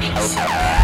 House.